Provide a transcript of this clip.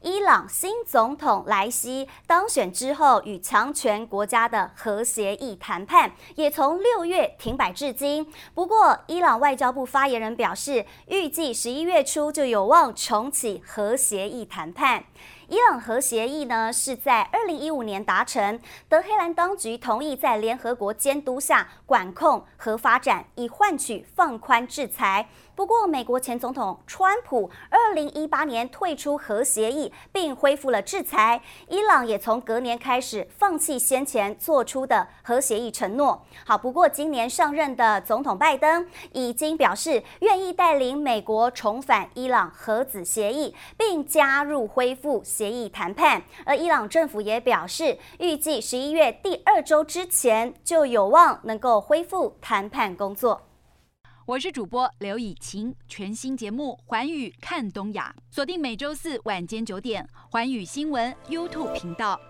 伊朗新总统莱西当选之后，与强权国家的核协议谈判也从六月停摆至今。不过，伊朗外交部发言人表示，预计十一月初就有望重启核协议谈判。伊朗核协议呢，是在二零一五年达成，德黑兰当局同意在联合国监督下管控核发展，以换取放宽制裁。不过，美国前总统川普二零一八年退出核协议，并恢复了制裁。伊朗也从隔年开始放弃先前做出的核协议承诺。好，不过今年上任的总统拜登已经表示愿意带领美国重返伊朗核子协议，并加入恢复协议谈判。而伊朗政府也表示，预计十一月第二周之前就有望能够恢复谈判工作。我是主播刘以晴，全新节目《环宇看东亚》，锁定每周四晚间九点，环宇新闻 YouTube 频道。